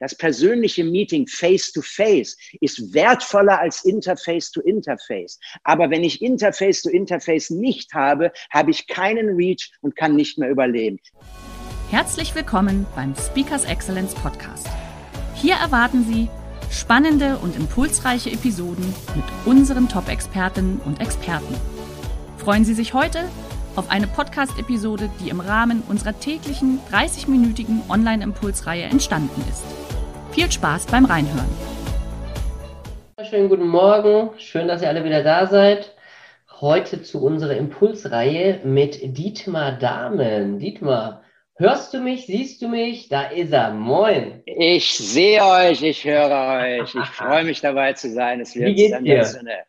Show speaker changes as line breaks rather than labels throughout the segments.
Das persönliche Meeting face-to-face ist wertvoller als Interface-to-Interface. Aber wenn ich Interface-to-Interface nicht habe, habe ich keinen Reach und kann nicht mehr überleben.
Herzlich willkommen beim Speakers Excellence Podcast. Hier erwarten Sie spannende und impulsreiche Episoden mit unseren Top-Expertinnen und Experten. Freuen Sie sich heute auf eine Podcast-Episode, die im Rahmen unserer täglichen 30-minütigen Online-Impulsreihe entstanden ist. Viel Spaß beim Reinhören.
Schönen guten Morgen, schön, dass ihr alle wieder da seid. Heute zu unserer Impulsreihe mit Dietmar Dahmen. Dietmar, hörst du mich, siehst du mich? Da ist er. Moin.
Ich sehe euch, ich höre euch. Ich freue mich dabei zu sein. Es wird
Wie geht's dir?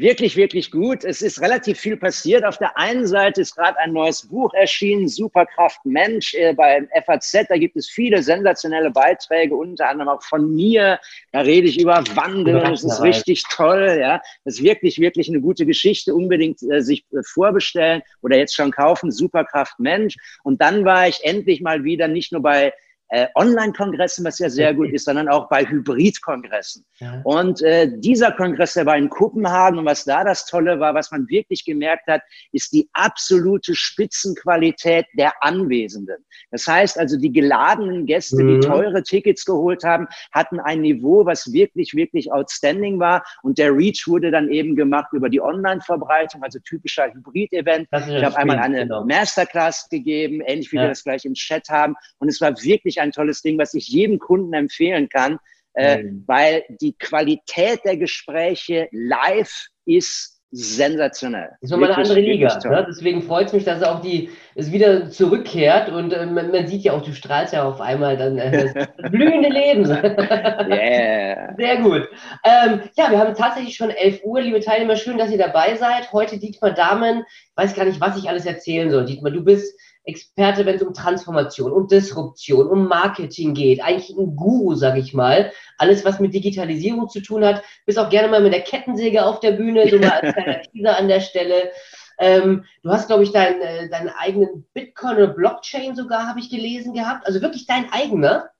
Wirklich, wirklich gut. Es ist relativ viel passiert. Auf der einen Seite ist gerade ein neues Buch erschienen, Superkraft Mensch, äh, beim FAZ. Da gibt es viele sensationelle Beiträge, unter anderem auch von mir. Da rede ich über Wandel. Das ist richtig toll. Ja, das ist wirklich, wirklich eine gute Geschichte. Unbedingt äh, sich äh, vorbestellen oder jetzt schon kaufen. Superkraft Mensch. Und dann war ich endlich mal wieder nicht nur bei äh, Online-Kongressen, was ja sehr gut ist, sondern auch bei Hybrid-Kongressen. Ja. Und äh, dieser Kongress, der war in Kopenhagen und was da das Tolle war, was man wirklich gemerkt hat, ist die absolute Spitzenqualität der Anwesenden. Das heißt also, die geladenen Gäste, mhm. die teure Tickets geholt haben, hatten ein Niveau, was wirklich, wirklich outstanding war. Und der Reach wurde dann eben gemacht über die Online-Verbreitung, also typischer Hybrid-Event. Ich habe einmal eine genau. Masterclass gegeben, ähnlich wie ja. wir das gleich im Chat haben. Und es war wirklich ein tolles Ding, was ich jedem Kunden empfehlen kann, äh, mhm. weil die Qualität der Gespräche live ist sensationell.
Das ist nochmal eine andere Liga. Ne? Deswegen freut es mich, dass auch die es wieder zurückkehrt und äh, man, man, sieht ja auch, du strahlst ja auf einmal dann äh, das blühende Leben. yeah. Sehr gut. Ähm, ja, wir haben tatsächlich schon 11 Uhr, liebe Teilnehmer. Schön, dass ihr dabei seid. Heute Dietmar Damen. Ich weiß gar nicht, was ich alles erzählen soll. Dietmar, du bist Experte, wenn es um Transformation, um Disruption, um Marketing geht. Eigentlich ein Guru, sag ich mal. Alles, was mit Digitalisierung zu tun hat. Bist auch gerne mal mit der Kettensäge auf der Bühne, so mal als kleiner Teaser an der Stelle. Ähm, du hast, glaube ich, deinen, äh, deinen eigenen Bitcoin oder Blockchain sogar, habe ich gelesen gehabt. Also wirklich dein eigener.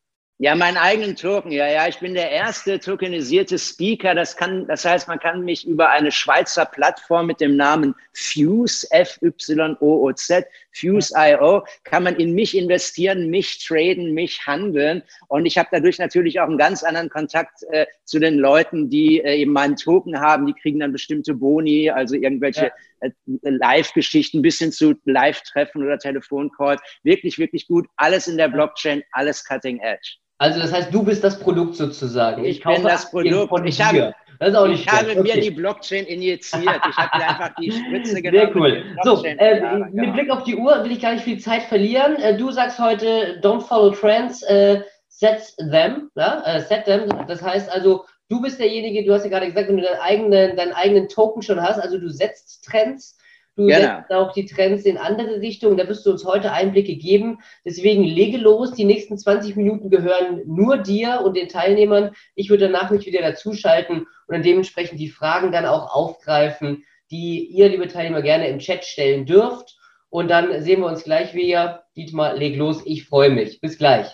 Ja, meinen eigenen Token. Ja, ja, ich bin der erste tokenisierte Speaker. Das kann, das heißt, man kann mich über eine Schweizer Plattform mit dem Namen Fuse, F-Y-O-O-Z, Fuse.io, kann man in mich investieren, mich traden, mich handeln. Und ich habe dadurch natürlich auch einen ganz anderen Kontakt äh, zu den Leuten, die äh, eben meinen Token haben. Die kriegen dann bestimmte Boni, also irgendwelche ja. Äh, Live-Geschichten bis hin zu Live-Treffen oder Telefoncalls. Wirklich, wirklich gut. Alles in der Blockchain, alles cutting edge.
Also das heißt, du bist das Produkt sozusagen.
Ich, ich bin das Produkt.
Von ich habe, das ist auch nicht
ich habe okay. mir die Blockchain injiziert. Ich habe mir einfach die Spritze genommen.
Sehr cool. So, äh, mit. Blick auf die Uhr will ich gar nicht viel Zeit verlieren. Äh, du sagst heute, don't follow trends, äh, set them. Ja? Äh, set them. Das heißt also, du bist derjenige, du hast ja gerade gesagt, wenn du deinen eigenen, deinen eigenen Token schon hast, also du setzt Trends Du genau. setzt auch die Trends in andere Richtungen. Da wirst du uns heute Einblicke geben. Deswegen lege los. Die nächsten 20 Minuten gehören nur dir und den Teilnehmern. Ich würde danach mich wieder dazuschalten und dann dementsprechend die Fragen dann auch aufgreifen, die ihr, liebe Teilnehmer, gerne im Chat stellen dürft. Und dann sehen wir uns gleich wieder. Dietmar, leg los. Ich freue mich. Bis gleich.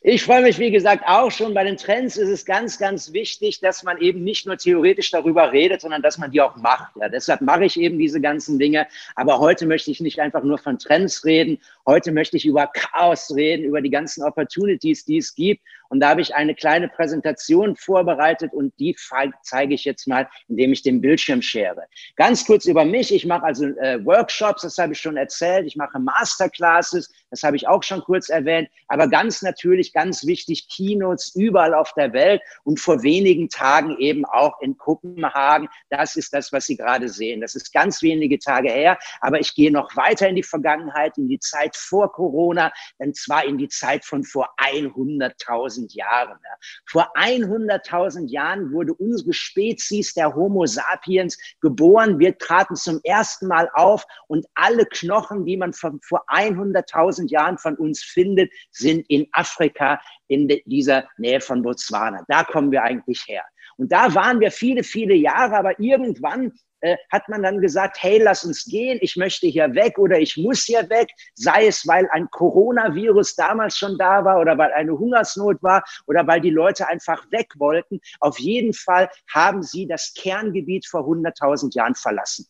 Ich freue mich, wie gesagt, auch schon. Bei den Trends ist es ganz, ganz wichtig, dass man eben nicht nur theoretisch darüber redet, sondern dass man die auch macht. Ja, deshalb mache ich eben diese ganzen Dinge. Aber heute möchte ich nicht einfach nur von Trends reden. Heute möchte ich über Chaos reden, über die ganzen Opportunities, die es gibt. Und da habe ich eine kleine Präsentation vorbereitet und die zeige ich jetzt mal, indem ich den Bildschirm schere. Ganz kurz über mich. Ich mache also äh, Workshops, das habe ich schon erzählt. Ich mache Masterclasses Das habe ich auch schon kurz erwähnt. Aber ganz natürlich, ganz wichtig, Keynotes überall auf der Welt und vor wenigen Tagen eben auch in Kopenhagen. Das ist das, was Sie gerade sehen. Das ist ganz wenige Tage her. Aber ich gehe noch weiter in die Vergangenheit, in die Zeit vor Corona, und zwar in die Zeit von vor 100.000 Jahren. Vor 100.000 Jahren wurde unsere Spezies der Homo sapiens geboren. Wir traten zum ersten Mal auf und alle Knochen, die man von vor 100.000 Jahren von uns findet, sind in Afrika, in dieser Nähe von Botswana. Da kommen wir eigentlich her. Und da waren wir viele, viele Jahre, aber irgendwann äh, hat man dann gesagt, hey, lass uns gehen, ich möchte hier weg oder ich muss hier weg, sei es, weil ein Coronavirus damals schon da war oder weil eine Hungersnot war oder weil die Leute einfach weg wollten. Auf jeden Fall haben sie das Kerngebiet vor 100.000 Jahren verlassen.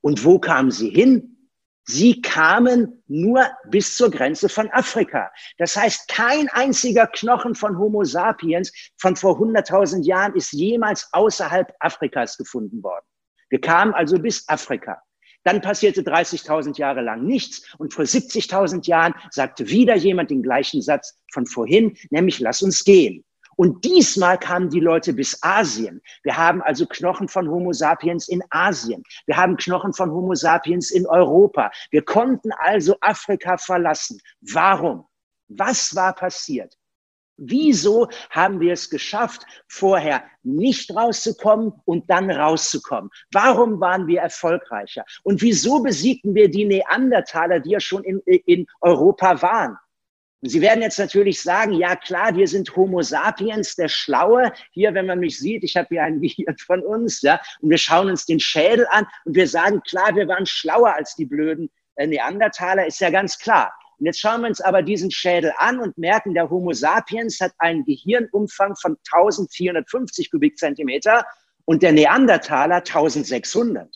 Und wo kamen sie hin? Sie kamen nur bis zur Grenze von Afrika. Das heißt, kein einziger Knochen von Homo sapiens von vor 100.000 Jahren ist jemals außerhalb Afrikas gefunden worden. Wir kamen also bis Afrika. Dann passierte 30.000 Jahre lang nichts und vor 70.000 Jahren sagte wieder jemand den gleichen Satz von vorhin, nämlich lass uns gehen. Und diesmal kamen die Leute bis Asien. Wir haben also Knochen von Homo sapiens in Asien. Wir haben Knochen von Homo sapiens in Europa. Wir konnten also Afrika verlassen. Warum? Was war passiert? Wieso haben wir es geschafft, vorher nicht rauszukommen und dann rauszukommen? Warum waren wir erfolgreicher? Und wieso besiegten wir die Neandertaler, die ja schon in, in Europa waren? Sie werden jetzt natürlich sagen, ja klar, wir sind Homo sapiens, der Schlaue. Hier, wenn man mich sieht, ich habe hier ein Gehirn von uns, ja, und wir schauen uns den Schädel an und wir sagen, klar, wir waren schlauer als die blöden äh, Neandertaler, ist ja ganz klar. Und jetzt schauen wir uns aber diesen Schädel an und merken, der Homo sapiens hat einen Gehirnumfang von 1450 Kubikzentimeter und der Neandertaler 1600.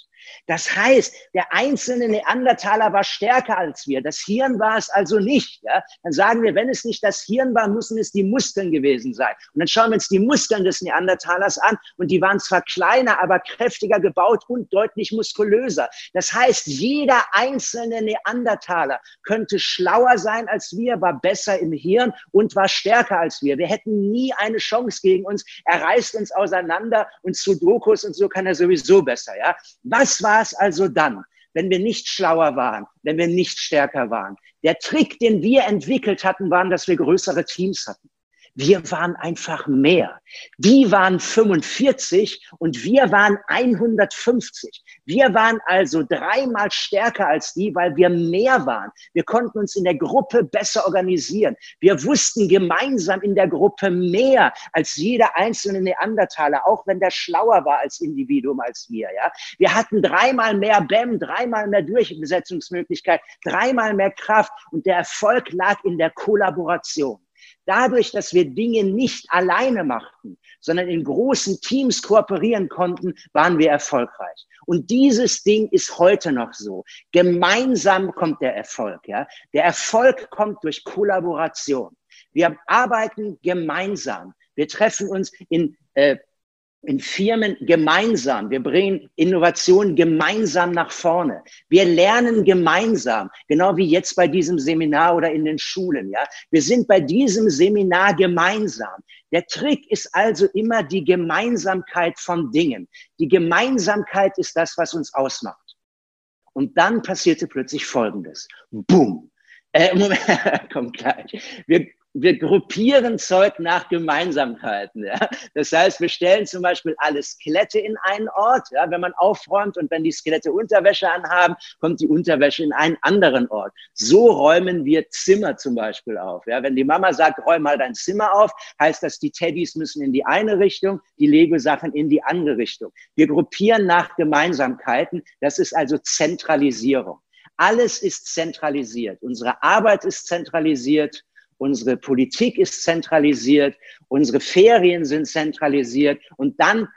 Das heißt, der einzelne Neandertaler war stärker als wir. Das Hirn war es also nicht. Ja? Dann sagen wir, wenn es nicht das Hirn war, müssen es die Muskeln gewesen sein. Und dann schauen wir uns die Muskeln des Neandertalers an und die waren zwar kleiner, aber kräftiger gebaut und deutlich muskulöser. Das heißt, jeder einzelne Neandertaler könnte schlauer sein als wir, war besser im Hirn und war stärker als wir. Wir hätten nie eine Chance gegen uns. Er reißt uns auseinander und zu Dokus und so kann er sowieso besser. Ja? Was war es also dann, wenn wir nicht schlauer waren, wenn wir nicht stärker waren? Der Trick, den wir entwickelt hatten, war, dass wir größere Teams hatten. Wir waren einfach mehr. Die waren 45 und wir waren 150. Wir waren also dreimal stärker als die, weil wir mehr waren. Wir konnten uns in der Gruppe besser organisieren. Wir wussten gemeinsam in der Gruppe mehr als jeder einzelne Neandertaler, auch wenn der schlauer war als Individuum als wir. Ja, wir hatten dreimal mehr BEM, dreimal mehr Durchbesetzungsmöglichkeit, dreimal mehr Kraft und der Erfolg lag in der Kollaboration. Dadurch, dass wir Dinge nicht alleine machten, sondern in großen Teams kooperieren konnten, waren wir erfolgreich. Und dieses Ding ist heute noch so. Gemeinsam kommt der Erfolg. Ja? Der Erfolg kommt durch Kollaboration. Wir arbeiten gemeinsam. Wir treffen uns in äh, in Firmen gemeinsam. Wir bringen Innovation gemeinsam nach vorne. Wir lernen gemeinsam, genau wie jetzt bei diesem Seminar oder in den Schulen. Ja, wir sind bei diesem Seminar gemeinsam. Der Trick ist also immer die Gemeinsamkeit von Dingen. Die Gemeinsamkeit ist das, was uns ausmacht. Und dann passierte plötzlich Folgendes. Boom. Äh, Moment, kommt gleich. Wir, wir gruppieren Zeug nach Gemeinsamkeiten. Ja? Das heißt, wir stellen zum Beispiel alle Skelette in einen Ort. Ja? Wenn man aufräumt und wenn die Skelette Unterwäsche anhaben, kommt die Unterwäsche in einen anderen Ort. So räumen wir Zimmer zum Beispiel auf. Ja? Wenn die Mama sagt, räum mal dein Zimmer auf, heißt das, die Teddys müssen in die eine Richtung, die Lego-Sachen in die andere Richtung. Wir gruppieren nach Gemeinsamkeiten. Das ist also Zentralisierung. Alles ist zentralisiert. Unsere Arbeit ist zentralisiert unsere Politik ist zentralisiert, unsere Ferien sind zentralisiert und dann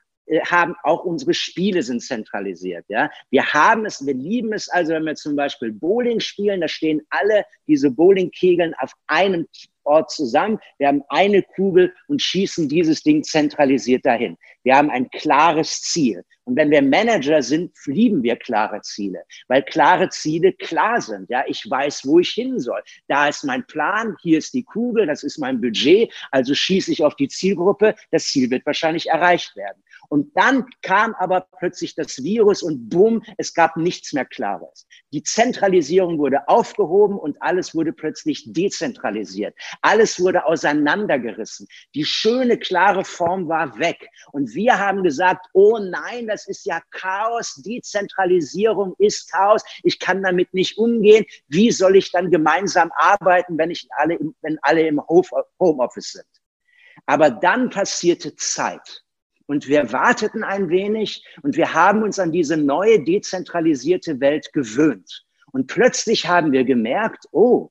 haben auch unsere Spiele sind zentralisiert. Ja, wir haben es, wir lieben es. Also wenn wir zum Beispiel Bowling spielen, da stehen alle diese Bowlingkegeln auf einem Ort zusammen. Wir haben eine Kugel und schießen dieses Ding zentralisiert dahin. Wir haben ein klares Ziel. Und wenn wir Manager sind, lieben wir klare Ziele, weil klare Ziele klar sind. Ja, ich weiß, wo ich hin soll. Da ist mein Plan, hier ist die Kugel, das ist mein Budget, also schieße ich auf die Zielgruppe. Das Ziel wird wahrscheinlich erreicht werden. Und dann kam aber plötzlich das Virus und bumm, es gab nichts mehr Klares. Die Zentralisierung wurde aufgehoben und alles wurde plötzlich dezentralisiert. Alles wurde auseinandergerissen. Die schöne, klare Form war weg. Und wir haben gesagt, oh nein, das ist ja Chaos. Dezentralisierung ist Chaos. Ich kann damit nicht umgehen. Wie soll ich dann gemeinsam arbeiten, wenn, ich alle, wenn alle im Homeoffice sind? Aber dann passierte Zeit. Und wir warteten ein wenig und wir haben uns an diese neue dezentralisierte Welt gewöhnt. Und plötzlich haben wir gemerkt, oh,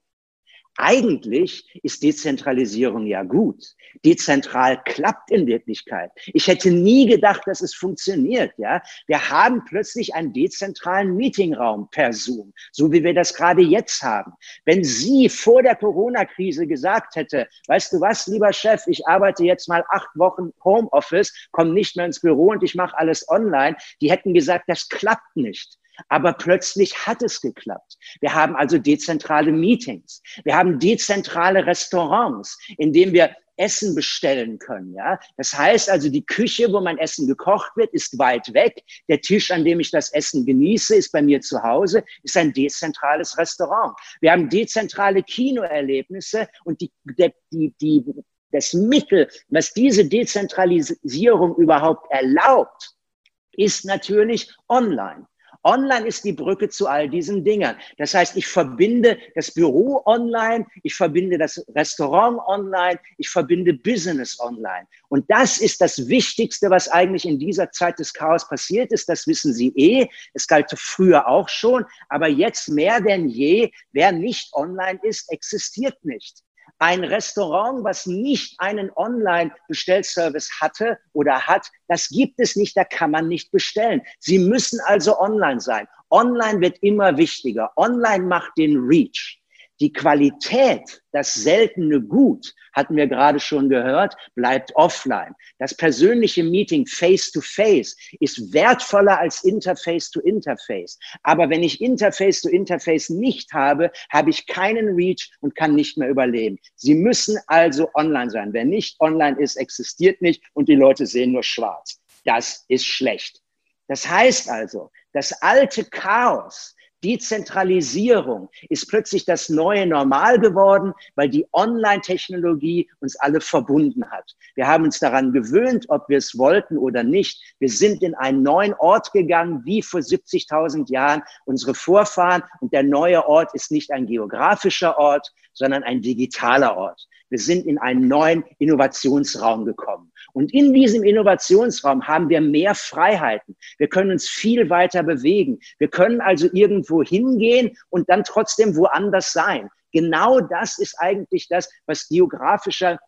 eigentlich ist Dezentralisierung ja gut. Dezentral klappt in Wirklichkeit. Ich hätte nie gedacht, dass es funktioniert. Ja, wir haben plötzlich einen dezentralen Meetingraum per Zoom, so wie wir das gerade jetzt haben. Wenn sie vor der Corona-Krise gesagt hätte, weißt du was, lieber Chef, ich arbeite jetzt mal acht Wochen Homeoffice, komme nicht mehr ins Büro und ich mache alles online, die hätten gesagt, das klappt nicht. Aber plötzlich hat es geklappt. Wir haben also dezentrale Meetings. Wir haben dezentrale Restaurants, in denen wir Essen bestellen können. Ja, das heißt also, die Küche, wo mein Essen gekocht wird, ist weit weg. Der Tisch, an dem ich das Essen genieße, ist bei mir zu Hause, ist ein dezentrales Restaurant. Wir haben dezentrale Kinoerlebnisse und die, der, die, die, das Mittel, was diese Dezentralisierung überhaupt erlaubt, ist natürlich online. Online ist die Brücke zu all diesen Dingern. Das heißt, ich verbinde das Büro online, ich verbinde das Restaurant online, ich verbinde Business online. Und das ist das Wichtigste, was eigentlich in dieser Zeit des Chaos passiert ist. Das wissen Sie eh. Es galt früher auch schon. Aber jetzt mehr denn je, wer nicht online ist, existiert nicht. Ein Restaurant, was nicht einen Online-Bestellservice hatte oder hat, das gibt es nicht, da kann man nicht bestellen. Sie müssen also online sein. Online wird immer wichtiger. Online macht den Reach. Die Qualität, das seltene Gut, hatten wir gerade schon gehört, bleibt offline. Das persönliche Meeting face to face ist wertvoller als Interface to Interface. Aber wenn ich Interface to Interface nicht habe, habe ich keinen Reach und kann nicht mehr überleben. Sie müssen also online sein. Wer nicht online ist, existiert nicht und die Leute sehen nur schwarz. Das ist schlecht. Das heißt also, das alte Chaos, Dezentralisierung ist plötzlich das neue Normal geworden, weil die Online-Technologie uns alle verbunden hat. Wir haben uns daran gewöhnt, ob wir es wollten oder nicht. Wir sind in einen neuen Ort gegangen, wie vor 70.000 Jahren unsere Vorfahren. Und der neue Ort ist nicht ein geografischer Ort, sondern ein digitaler Ort. Wir sind in einen neuen Innovationsraum gekommen. Und in diesem Innovationsraum haben wir mehr Freiheiten. Wir können uns viel weiter bewegen. Wir können also irgendwo hingehen und dann trotzdem woanders sein. Genau das ist eigentlich das, was geografischer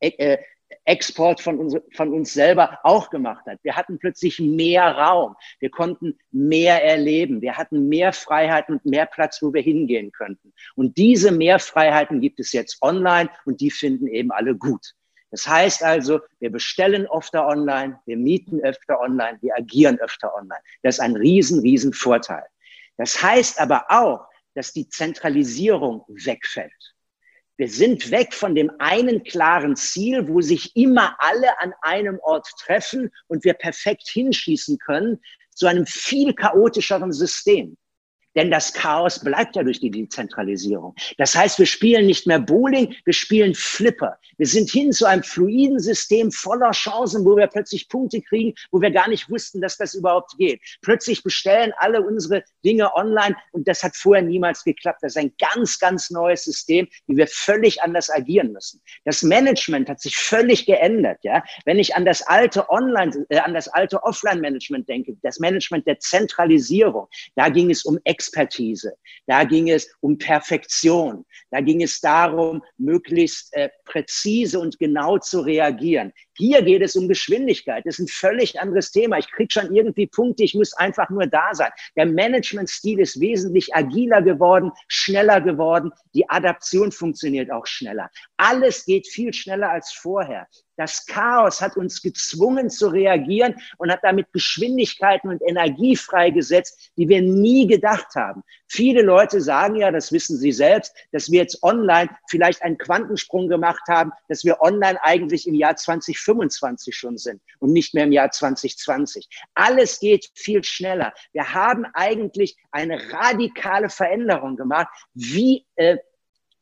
äh, Export von uns, von uns selber auch gemacht hat. Wir hatten plötzlich mehr Raum. Wir konnten mehr erleben. Wir hatten mehr Freiheiten und mehr Platz, wo wir hingehen könnten. Und diese Mehrfreiheiten gibt es jetzt online und die finden eben alle gut. Das heißt also, wir bestellen öfter online, wir mieten öfter online, wir agieren öfter online. Das ist ein riesen, riesen Vorteil. Das heißt aber auch, dass die Zentralisierung wegfällt. Wir sind weg von dem einen klaren Ziel, wo sich immer alle an einem Ort treffen und wir perfekt hinschießen können, zu einem viel chaotischeren System. Denn das Chaos bleibt ja durch die Dezentralisierung. Das heißt, wir spielen nicht mehr Bowling, wir spielen Flipper. Wir sind hin zu einem fluiden System voller Chancen, wo wir plötzlich Punkte kriegen, wo wir gar nicht wussten, dass das überhaupt geht. Plötzlich bestellen alle unsere Dinge online und das hat vorher niemals geklappt. Das ist ein ganz, ganz neues System, wie wir völlig anders agieren müssen. Das Management hat sich völlig geändert. Ja, wenn ich an das alte Online, äh, an das alte Offline-Management denke, das Management der Zentralisierung, da ging es um Ex Expertise. Da ging es um Perfektion. Da ging es darum, möglichst äh, präzise und genau zu reagieren. Hier geht es um Geschwindigkeit. Das ist ein völlig anderes Thema. Ich kriege schon irgendwie Punkte, ich muss einfach nur da sein. Der Managementstil ist wesentlich agiler geworden, schneller geworden. Die Adaption funktioniert auch schneller. Alles geht viel schneller als vorher. Das Chaos hat uns gezwungen zu reagieren und hat damit Geschwindigkeiten und Energie freigesetzt, die wir nie gedacht haben. Viele Leute sagen ja, das wissen Sie selbst, dass wir jetzt online vielleicht einen Quantensprung gemacht haben, dass wir online eigentlich im Jahr 2025 schon sind und nicht mehr im Jahr 2020. Alles geht viel schneller. Wir haben eigentlich eine radikale Veränderung gemacht, wie äh,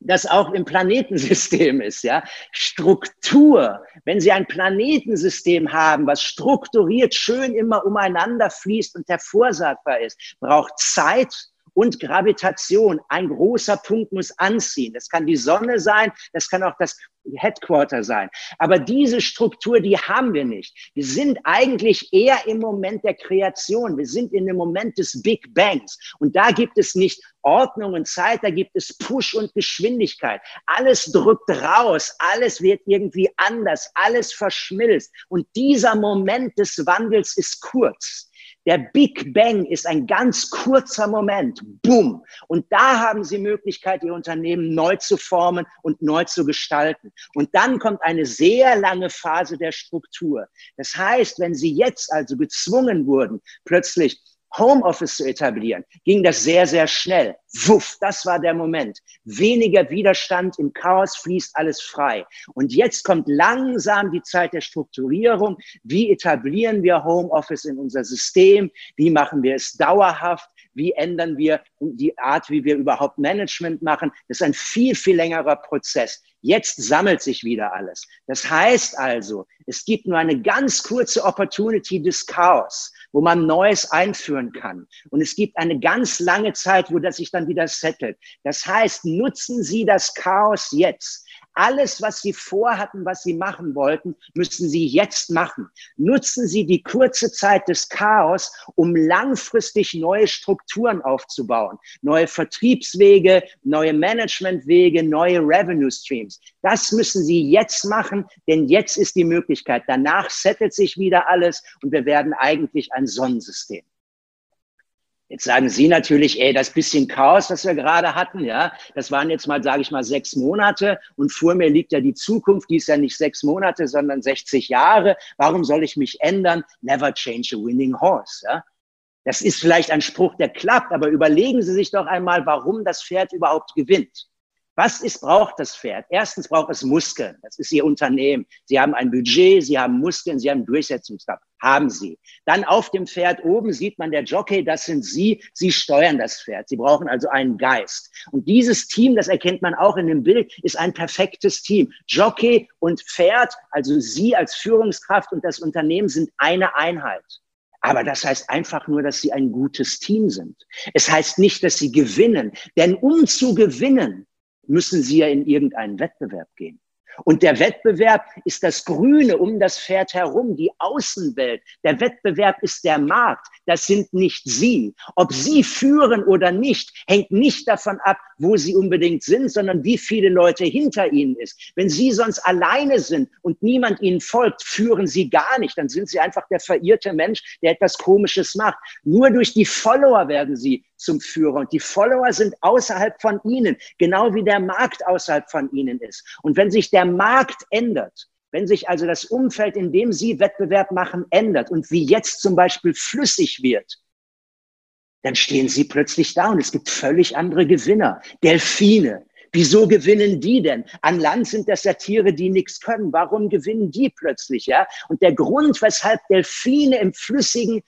das auch im Planetensystem ist, ja. Struktur. Wenn Sie ein Planetensystem haben, was strukturiert schön immer umeinander fließt und hervorsagbar ist, braucht Zeit und Gravitation. Ein großer Punkt muss anziehen. Das kann die Sonne sein, das kann auch das Headquarter sein. Aber diese Struktur, die haben wir nicht. Wir sind eigentlich eher im Moment der Kreation. Wir sind in dem Moment des Big Bangs. Und da gibt es nicht Ordnung und Zeit, da gibt es Push und Geschwindigkeit. Alles drückt raus, alles wird irgendwie anders, alles verschmilzt. Und dieser Moment des Wandels ist kurz. Der Big Bang ist ein ganz kurzer Moment. Boom. Und da haben Sie Möglichkeit, Ihr Unternehmen neu zu formen und neu zu gestalten. Und dann kommt eine sehr lange Phase der Struktur. Das heißt, wenn Sie jetzt also gezwungen wurden, plötzlich Homeoffice zu etablieren, ging das sehr, sehr schnell. Wuff, das war der Moment. Weniger Widerstand, im Chaos fließt alles frei. Und jetzt kommt langsam die Zeit der Strukturierung. Wie etablieren wir Homeoffice in unser System? Wie machen wir es dauerhaft? Wie ändern wir die Art, wie wir überhaupt Management machen? Das ist ein viel, viel längerer Prozess. Jetzt sammelt sich wieder alles. Das heißt also, es gibt nur eine ganz kurze Opportunity des Chaos, wo man Neues einführen kann. Und es gibt eine ganz lange Zeit, wo das sich dann wieder settelt. Das heißt, nutzen Sie das Chaos jetzt. Alles, was Sie vorhatten, was Sie machen wollten, müssen Sie jetzt machen. Nutzen Sie die kurze Zeit des Chaos, um langfristig neue Strukturen aufzubauen. Neue Vertriebswege, neue Managementwege, neue Revenue Streams. Das müssen Sie jetzt machen, denn jetzt ist die Möglichkeit. Danach settelt sich wieder alles und wir werden eigentlich ein Sonnensystem. Jetzt sagen Sie natürlich, ey, das bisschen Chaos, das wir gerade hatten, ja, das waren jetzt mal, sage ich mal, sechs Monate und vor mir liegt ja die Zukunft, die ist ja nicht sechs Monate, sondern 60 Jahre. Warum soll ich mich ändern? Never change a winning horse, ja. Das ist vielleicht ein Spruch, der klappt, aber überlegen Sie sich doch einmal, warum das Pferd überhaupt gewinnt. Was ist, braucht das Pferd? Erstens braucht es Muskeln. Das ist Ihr Unternehmen. Sie haben ein Budget, Sie haben Muskeln, Sie haben Durchsetzungskraft. Haben Sie. Dann auf dem Pferd oben sieht man der Jockey, das sind Sie. Sie steuern das Pferd. Sie brauchen also einen Geist. Und dieses Team, das erkennt man auch in dem Bild, ist ein perfektes Team. Jockey und Pferd, also Sie als Führungskraft und das Unternehmen sind eine Einheit. Aber das heißt einfach nur, dass sie ein gutes Team sind. Es heißt nicht, dass sie gewinnen. Denn um zu gewinnen, müssen sie ja in irgendeinen Wettbewerb gehen. Und der Wettbewerb ist das Grüne um das Pferd herum, die Außenwelt. Der Wettbewerb ist der Markt. Das sind nicht Sie. Ob Sie führen oder nicht, hängt nicht davon ab, wo Sie unbedingt sind, sondern wie viele Leute hinter Ihnen ist. Wenn Sie sonst alleine sind und niemand Ihnen folgt, führen Sie gar nicht. Dann sind Sie einfach der verirrte Mensch, der etwas Komisches macht. Nur durch die Follower werden Sie zum Führer. Und die Follower sind außerhalb von Ihnen, genau wie der Markt außerhalb von Ihnen ist. Und wenn sich der Markt ändert, wenn sich also das Umfeld, in dem Sie Wettbewerb machen, ändert und wie jetzt zum Beispiel flüssig wird, dann stehen Sie plötzlich da und es gibt völlig andere Gewinner. Delfine. Wieso gewinnen die denn? An Land sind das ja Tiere, die nichts können. Warum gewinnen die plötzlich, ja? Und der Grund, weshalb Delfine im flüssigen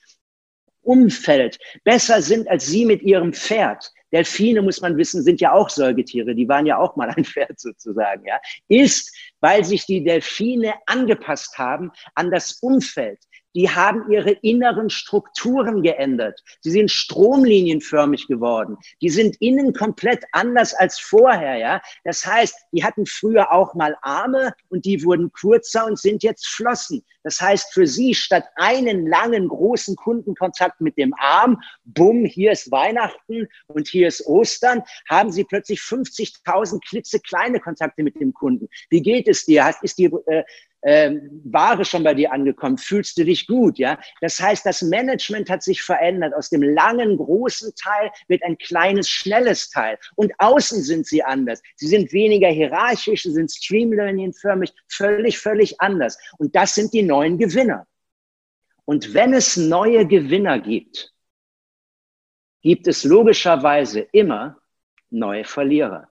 Umfeld besser sind als Sie mit Ihrem Pferd, Delfine, muss man wissen, sind ja auch Säugetiere, die waren ja auch mal ein Pferd sozusagen, ja, ist, weil sich die Delfine angepasst haben an das Umfeld die haben ihre inneren Strukturen geändert. Sie sind stromlinienförmig geworden. Die sind innen komplett anders als vorher, ja. Das heißt, die hatten früher auch mal Arme und die wurden kurzer und sind jetzt Flossen. Das heißt, für sie statt einen langen, großen Kundenkontakt mit dem Arm, bumm, hier ist Weihnachten und hier ist Ostern, haben sie plötzlich 50.000 klitzekleine Kontakte mit dem Kunden. Wie geht es dir? Ist die, äh, ähm, Ware schon bei dir angekommen, fühlst du dich gut, ja? Das heißt, das Management hat sich verändert. Aus dem langen, großen Teil wird ein kleines, schnelles Teil. Und außen sind sie anders. Sie sind weniger hierarchisch, sie sind streamlining-förmig, völlig, völlig anders. Und das sind die neuen Gewinner. Und wenn es neue Gewinner gibt, gibt es logischerweise immer neue Verlierer.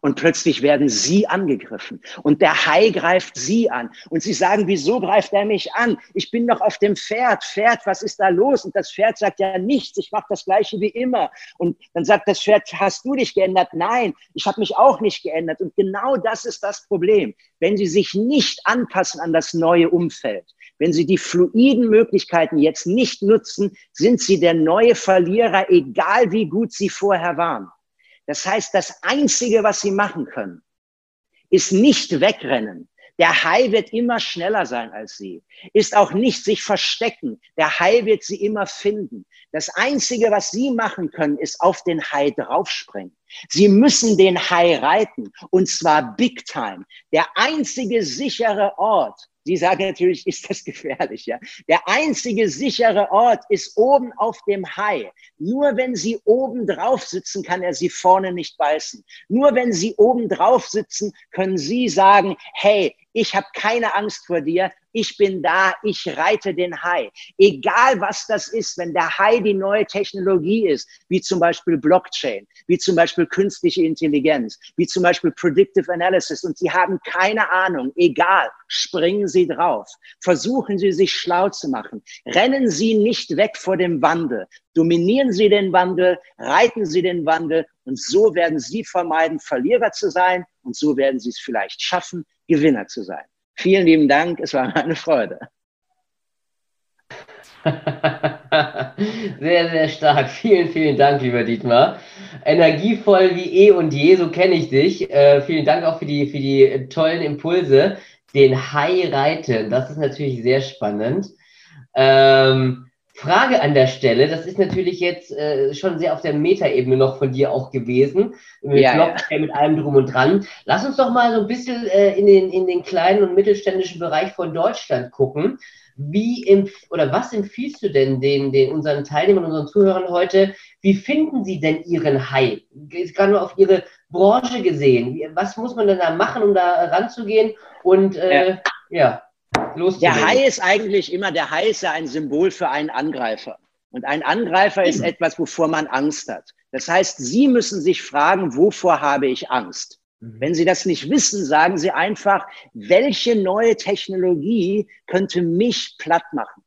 Und plötzlich werden sie angegriffen. Und der Hai greift sie an. Und sie sagen, wieso greift er mich an? Ich bin doch auf dem Pferd. Pferd, was ist da los? Und das Pferd sagt ja nichts. Ich mache das gleiche wie immer. Und dann sagt das Pferd, hast du dich geändert? Nein, ich habe mich auch nicht geändert. Und genau das ist das Problem. Wenn sie sich nicht anpassen an das neue Umfeld, wenn sie die fluiden Möglichkeiten jetzt nicht nutzen, sind sie der neue Verlierer, egal wie gut sie vorher waren. Das heißt, das Einzige, was sie machen können, ist nicht wegrennen. Der Hai wird immer schneller sein als sie. Ist auch nicht sich verstecken. Der Hai wird sie immer finden. Das Einzige, was sie machen können, ist auf den Hai draufspringen. Sie müssen den Hai reiten. Und zwar big time. Der einzige sichere Ort, Sie sagen natürlich, ist das gefährlich, ja. Der einzige sichere Ort ist oben auf dem Hai. Nur wenn Sie oben drauf sitzen, kann er Sie vorne nicht beißen. Nur wenn Sie oben drauf sitzen, können Sie sagen, hey, ich habe keine Angst vor dir, ich bin da, ich reite den Hai. Egal was das ist, wenn der Hai die neue Technologie ist, wie zum Beispiel Blockchain, wie zum Beispiel künstliche Intelligenz, wie zum Beispiel Predictive Analysis und Sie haben keine Ahnung, egal, springen Sie drauf. Versuchen Sie sich schlau zu machen. Rennen Sie nicht weg vor dem Wandel. Dominieren Sie den Wandel, reiten Sie den Wandel und so werden Sie vermeiden, Verlierer zu sein und so werden Sie es vielleicht schaffen, Gewinner zu sein. Vielen lieben Dank, es war eine Freude.
sehr, sehr stark. Vielen, vielen Dank, lieber Dietmar. Energievoll wie eh und je, so kenne ich dich. Äh, vielen Dank auch für die, für die tollen Impulse. Den Hai reiten, das ist natürlich sehr spannend. Ähm, Frage an der Stelle, das ist natürlich jetzt äh, schon sehr auf der Metaebene noch von dir auch gewesen, mit ja, Blockchain, ja. mit allem drum und dran. Lass uns doch mal so ein bisschen äh, in, den, in den kleinen und mittelständischen Bereich von Deutschland gucken. Wie empf oder was empfiehlst du denn den, den unseren Teilnehmern, unseren Zuhörern heute? Wie finden sie denn ihren Hype? Gerade nur auf ihre Branche gesehen. Was muss man denn da machen, um da ranzugehen? Und äh, ja. ja.
Der Hai ist eigentlich immer, der Hai ist ja ein Symbol für einen Angreifer. Und ein Angreifer ist etwas, wovor man Angst hat. Das heißt, Sie müssen sich fragen, wovor habe ich Angst? Mhm. Wenn Sie das nicht wissen, sagen Sie einfach, welche neue Technologie könnte mich platt machen?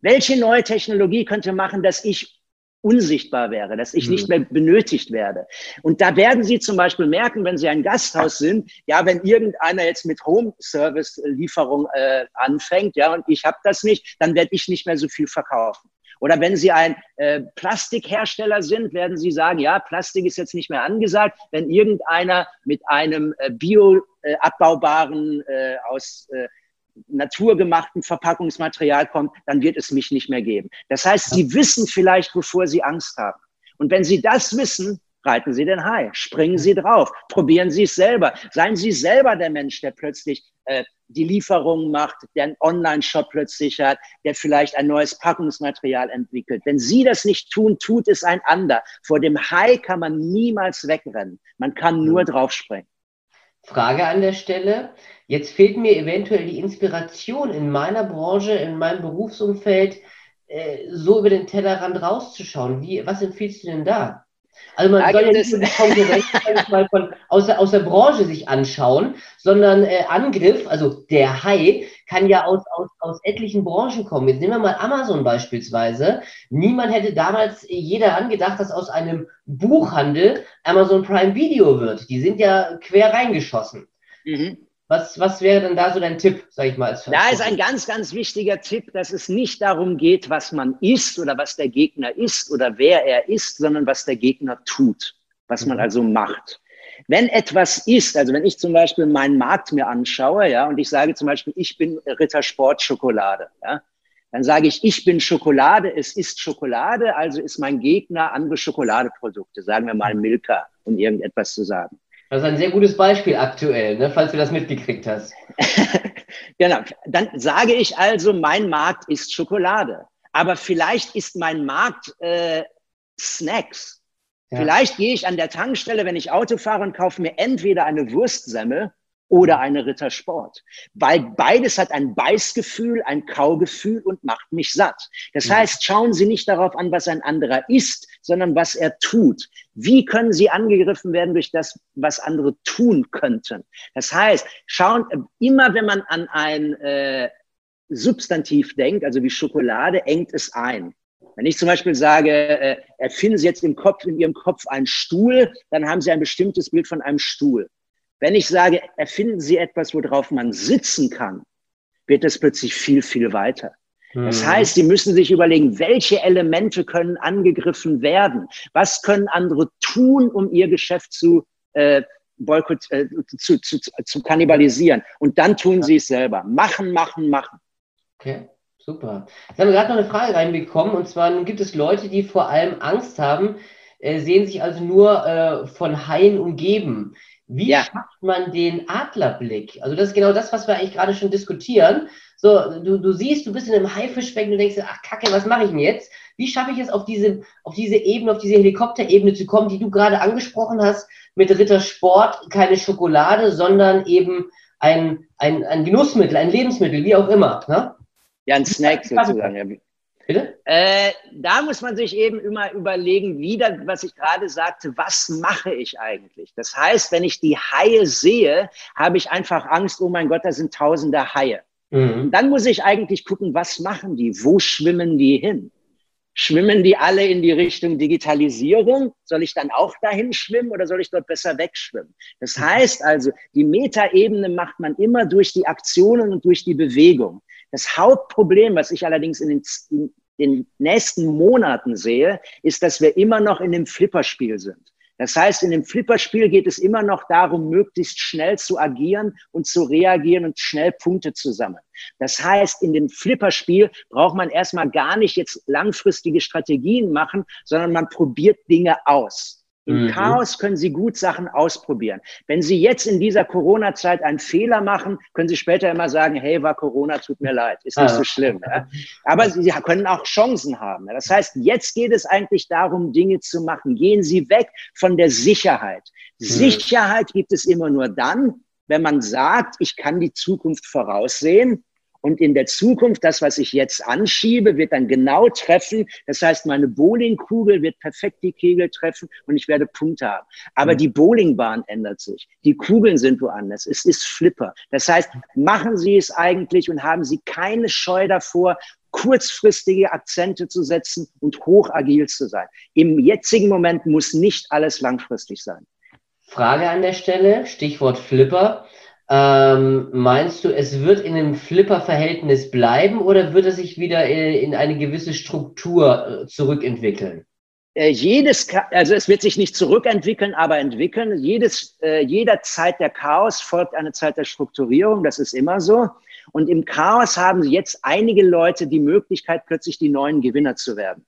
Welche neue Technologie könnte machen, dass ich unsichtbar wäre, dass ich nicht mhm. mehr benötigt werde. Und da werden Sie zum Beispiel merken, wenn Sie ein Gasthaus sind, ja, wenn irgendeiner jetzt mit Home-Service-Lieferung äh, anfängt, ja, und ich habe das nicht, dann werde ich nicht mehr so viel verkaufen. Oder wenn Sie ein äh, Plastikhersteller sind, werden Sie sagen, ja, Plastik ist jetzt nicht mehr angesagt. Wenn irgendeiner mit einem äh, bioabbaubaren äh, aus äh, naturgemachten Verpackungsmaterial kommt, dann wird es mich nicht mehr geben. Das heißt, Sie wissen vielleicht, wovor Sie Angst haben. Und wenn Sie das wissen, reiten Sie den Hai, springen Sie drauf, probieren Sie es selber. Seien Sie selber der Mensch, der plötzlich äh, die Lieferungen macht, der einen Online-Shop plötzlich hat, der vielleicht ein neues Packungsmaterial entwickelt. Wenn Sie das nicht tun, tut es ein anderer. Vor dem Hai kann man niemals wegrennen. Man kann nur draufspringen.
Frage an der Stelle. Jetzt fehlt mir eventuell die Inspiration in meiner Branche, in meinem Berufsumfeld, äh, so über den Tellerrand rauszuschauen. Wie, was empfiehlst du denn da? Also man da soll ja nicht nur die Konkurrenz mal von, aus, der, aus der Branche sich anschauen, sondern äh, Angriff, also der Hai, kann ja aus, aus, aus etlichen Branchen kommen. Jetzt nehmen wir mal Amazon beispielsweise. Niemand hätte damals jeder angedacht, dass aus einem Buchhandel Amazon Prime Video wird. Die sind ja quer reingeschossen. Mhm. Was, was wäre denn da so dein Tipp, sag ich mal?
Da ist ein ganz, ganz wichtiger Tipp, dass es nicht darum geht, was man ist oder was der Gegner ist oder wer er ist, sondern was der Gegner tut, was man mhm. also macht. Wenn etwas ist, also wenn ich zum Beispiel meinen Markt mir anschaue, ja, und ich sage zum Beispiel, ich bin Rittersport Schokolade, ja, dann sage ich, ich bin Schokolade, es ist Schokolade, also ist mein Gegner andere Schokoladeprodukte, sagen wir mal Milka, um irgendetwas zu sagen.
Das ist ein sehr gutes Beispiel aktuell, ne, falls du das mitgekriegt hast.
genau. Dann sage ich also, mein Markt ist Schokolade. Aber vielleicht ist mein Markt äh, Snacks. Ja. Vielleicht gehe ich an der Tankstelle, wenn ich Auto fahre und kaufe mir entweder eine Wurstsemmel oder eine Rittersport. Weil beides hat ein Beißgefühl, ein Kaugefühl und macht mich satt. Das mhm. heißt, schauen Sie nicht darauf an, was ein anderer isst, sondern was er tut. Wie können Sie angegriffen werden durch das, was andere tun könnten? Das heißt, schauen, immer wenn man an ein äh, Substantiv denkt, also wie Schokolade, engt es ein. Wenn ich zum Beispiel sage, äh, erfinden Sie jetzt im Kopf, in Ihrem Kopf einen Stuhl, dann haben Sie ein bestimmtes Bild von einem Stuhl. Wenn ich sage, erfinden Sie etwas, worauf man sitzen kann, wird es plötzlich viel, viel weiter. Das mhm. heißt, Sie müssen sich überlegen, welche Elemente können angegriffen werden? Was können andere tun, um ihr Geschäft zu, äh, boykott, äh, zu, zu, zu kannibalisieren? Und dann tun Sie es selber. Machen, machen, machen.
Okay. Super. Jetzt haben wir gerade noch eine Frage reinbekommen, und zwar gibt es Leute, die vor allem Angst haben, äh, sehen sich also nur äh, von Haien umgeben. Wie ja. schafft man den Adlerblick? Also das ist genau das, was wir eigentlich gerade schon diskutieren. So, du, du siehst, du bist in einem Haifischbecken, du denkst, ach Kacke, was mache ich denn jetzt? Wie schaffe ich es, auf diese, auf diese Ebene, auf diese Helikopterebene zu kommen, die du gerade angesprochen hast, mit Rittersport, keine Schokolade, sondern eben ein, ein, ein Genussmittel, ein Lebensmittel, wie auch immer. Ne?
Ja, ein Snack sozusagen. Bitte? Äh, da muss man sich eben immer überlegen, wieder, was ich gerade sagte, was mache ich eigentlich? Das heißt, wenn ich die Haie sehe, habe ich einfach Angst, oh mein Gott, da sind tausende Haie. Mhm. Dann muss ich eigentlich gucken, was machen die? Wo schwimmen die hin? Schwimmen die alle in die Richtung Digitalisierung? Soll ich dann auch dahin schwimmen oder soll ich dort besser wegschwimmen? Das mhm. heißt also, die Metaebene macht man immer durch die Aktionen und durch die Bewegung. Das Hauptproblem, was ich allerdings in den, in den nächsten Monaten sehe, ist, dass wir immer noch in dem Flipperspiel sind. Das heißt, in dem Flipperspiel geht es immer noch darum, möglichst schnell zu agieren und zu reagieren und schnell Punkte zu sammeln. Das heißt, in dem Flipperspiel braucht man erstmal gar nicht jetzt langfristige Strategien machen, sondern man probiert Dinge aus. Im mhm. Chaos können Sie gut Sachen ausprobieren. Wenn Sie jetzt in dieser Corona-Zeit einen Fehler machen, können Sie später immer sagen, hey, war Corona, tut mir leid, ist nicht ah. so schlimm. Ja? Aber Sie können auch Chancen haben. Das heißt, jetzt geht es eigentlich darum, Dinge zu machen. Gehen Sie weg von der Sicherheit. Mhm. Sicherheit gibt es immer nur dann, wenn man sagt, ich kann die Zukunft voraussehen und in der Zukunft, das, was ich jetzt anschiebe, wird dann genau treffen. Das heißt, meine Bowlingkugel wird perfekt die Kegel treffen und ich werde Punkte haben. Aber mhm. die Bowlingbahn ändert sich. Die Kugeln sind woanders. Es ist Flipper. Das heißt, machen Sie es eigentlich und haben Sie keine Scheu davor, kurzfristige Akzente zu setzen und hochagil zu sein. Im jetzigen Moment muss nicht alles langfristig sein.
Frage an der Stelle, Stichwort Flipper. Ähm, meinst du, es wird in einem Flipper-Verhältnis bleiben oder wird es sich wieder in eine gewisse Struktur äh, zurückentwickeln?
Äh, jedes, also es wird sich nicht zurückentwickeln, aber entwickeln. Jedes, äh, jeder Zeit der Chaos folgt eine Zeit der Strukturierung. Das ist immer so. Und im Chaos haben jetzt einige Leute die Möglichkeit, plötzlich die neuen Gewinner zu werden.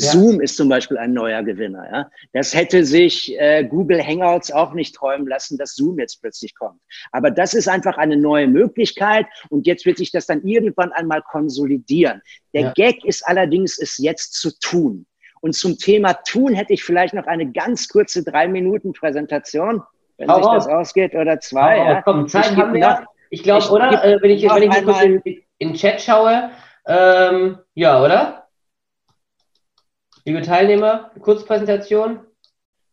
Ja. Zoom ist zum Beispiel ein neuer Gewinner. Ja? Das hätte sich äh, Google Hangouts auch nicht träumen lassen, dass Zoom jetzt plötzlich kommt. Aber das ist einfach eine neue Möglichkeit und jetzt wird sich das dann irgendwann einmal konsolidieren. Der ja. Gag ist allerdings, es jetzt zu tun. Und zum Thema Tun hätte ich vielleicht noch eine ganz kurze drei Minuten Präsentation, wenn Hau sich auf. das ausgeht, oder zwei.
ja. Komm, Zeit haben wir. ich glaube, oder? Äh, wenn ich, wenn ich kurz in, in den Chat schaue, ähm, ja, oder? Liebe Teilnehmer, Kurzpräsentation.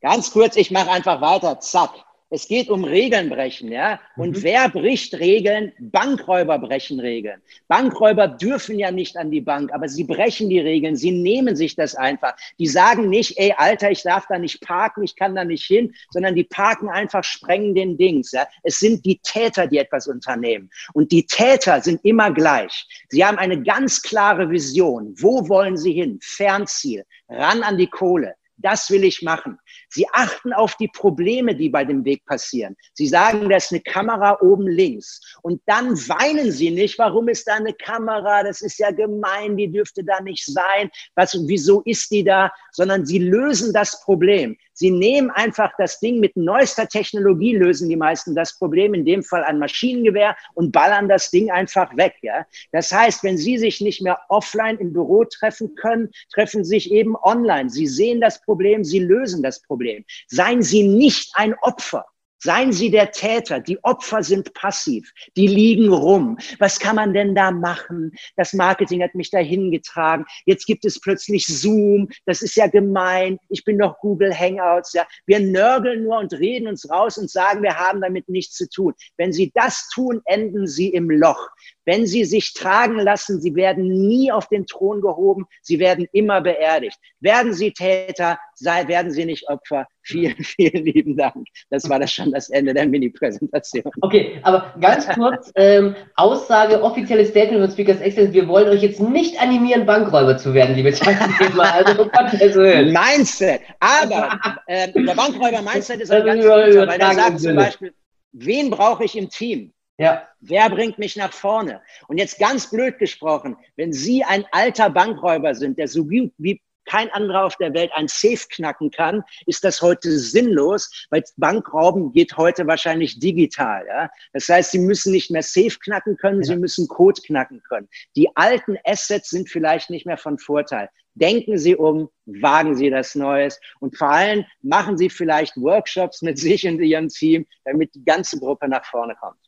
Ganz kurz, ich mache einfach weiter. Zack. Es geht um Regeln brechen, ja. Und mhm. wer bricht Regeln? Bankräuber brechen Regeln. Bankräuber dürfen ja nicht an die Bank, aber sie brechen die Regeln. Sie nehmen sich das einfach. Die sagen nicht, ey, Alter, ich darf da nicht parken, ich kann da nicht hin, sondern die parken einfach, sprengen den Dings, ja. Es sind die Täter, die etwas unternehmen. Und die Täter sind immer gleich. Sie haben eine ganz klare Vision. Wo wollen sie hin? Fernziel. Ran an die Kohle. Das will ich machen. Sie achten auf die Probleme, die bei dem Weg passieren. Sie sagen, da ist eine Kamera oben links. Und dann weinen sie nicht, warum ist da eine Kamera? Das ist ja gemein, die dürfte da nicht sein. Was, wieso ist die da? Sondern sie lösen das Problem. Sie nehmen einfach das Ding mit neuester Technologie, lösen die meisten das Problem, in dem Fall ein Maschinengewehr und ballern das Ding einfach weg. Ja? Das heißt, wenn Sie sich nicht mehr offline im Büro treffen können, treffen Sie sich eben online. Sie sehen das Problem, Sie lösen das Problem. Seien Sie nicht ein Opfer. Seien Sie der Täter. Die Opfer sind passiv. Die liegen rum. Was kann man denn da machen? Das Marketing hat mich dahin getragen. Jetzt gibt es plötzlich Zoom. Das ist ja gemein. Ich bin doch Google Hangouts. Ja, wir nörgeln nur und reden uns raus und sagen, wir haben damit nichts zu tun. Wenn Sie das tun, enden Sie im Loch. Wenn Sie sich tragen lassen, Sie werden nie auf den Thron gehoben. Sie werden immer beerdigt. Werden Sie Täter, sei, werden Sie nicht Opfer. Vielen, vielen lieben Dank. Das war das schon das Ende der Mini-Präsentation.
Okay, aber ganz kurz, ähm, Aussage, offizielles Statement von Speakers Excellence, wir wollen euch jetzt nicht animieren, Bankräuber zu werden, liebe Teilnehmer. Also,
Mindset. Aber äh, der Bankräuber-Mindset ist ein ganz guter, weil er sagt zum Beispiel, wen brauche ich im Team? Ja. Wer bringt mich nach vorne? Und jetzt ganz blöd gesprochen, wenn Sie ein alter Bankräuber sind, der so gut wie kein anderer auf der Welt ein Safe knacken kann, ist das heute sinnlos, weil Bankrauben geht heute wahrscheinlich digital. Ja? Das heißt, sie müssen nicht mehr Safe knacken können, ja. sie müssen Code knacken können. Die alten Assets sind vielleicht nicht mehr von Vorteil. Denken Sie um, wagen Sie das Neues und vor allem machen Sie vielleicht Workshops mit sich und Ihrem Team, damit die ganze Gruppe nach vorne kommt.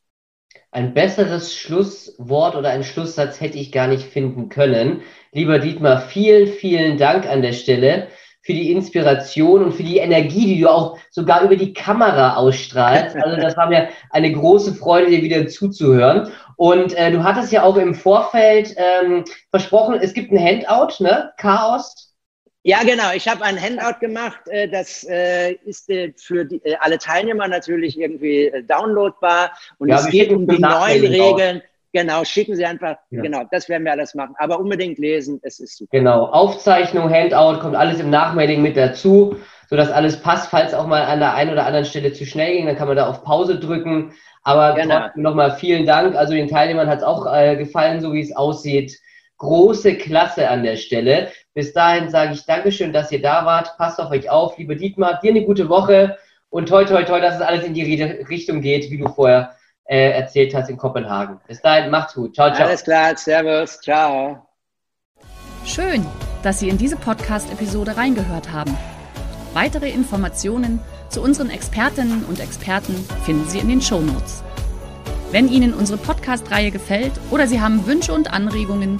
Ein besseres Schlusswort oder einen Schlusssatz hätte ich gar nicht finden können. Lieber Dietmar, vielen, vielen Dank an der Stelle für die Inspiration und für die Energie, die du auch sogar über die Kamera ausstrahlst. Also das war mir eine große Freude, dir wieder zuzuhören. Und äh, du hattest ja auch im Vorfeld ähm, versprochen, es gibt ein Handout, ne? Chaos
ja, genau. Ich habe ein Handout gemacht. Äh, das äh, ist äh, für die, alle Teilnehmer natürlich irgendwie downloadbar. Und ja, es geht um die neuen Regeln. Genau, schicken Sie einfach. Ja. Genau, das werden wir alles machen. Aber unbedingt lesen, es ist super.
Genau, Aufzeichnung, Handout, kommt alles im Nachmailing mit dazu, sodass alles passt. Falls auch mal an der einen oder anderen Stelle zu schnell ging, dann kann man da auf Pause drücken. Aber genau. nochmal vielen Dank. Also den Teilnehmern hat es auch äh, gefallen, so wie es aussieht. Große Klasse an der Stelle. Bis dahin sage ich Dankeschön, dass ihr da wart. Passt auf euch auf. Lieber Dietmar, dir eine gute Woche und toi, toi, toi, dass es alles in die Richtung geht, wie du vorher äh, erzählt hast in Kopenhagen. Bis dahin, macht's gut. Ciao, ciao.
Alles klar, Servus, ciao.
Schön, dass Sie in diese Podcast-Episode reingehört haben. Weitere Informationen zu unseren Expertinnen und Experten finden Sie in den Show Notes. Wenn Ihnen unsere Podcast-Reihe gefällt oder Sie haben Wünsche und Anregungen,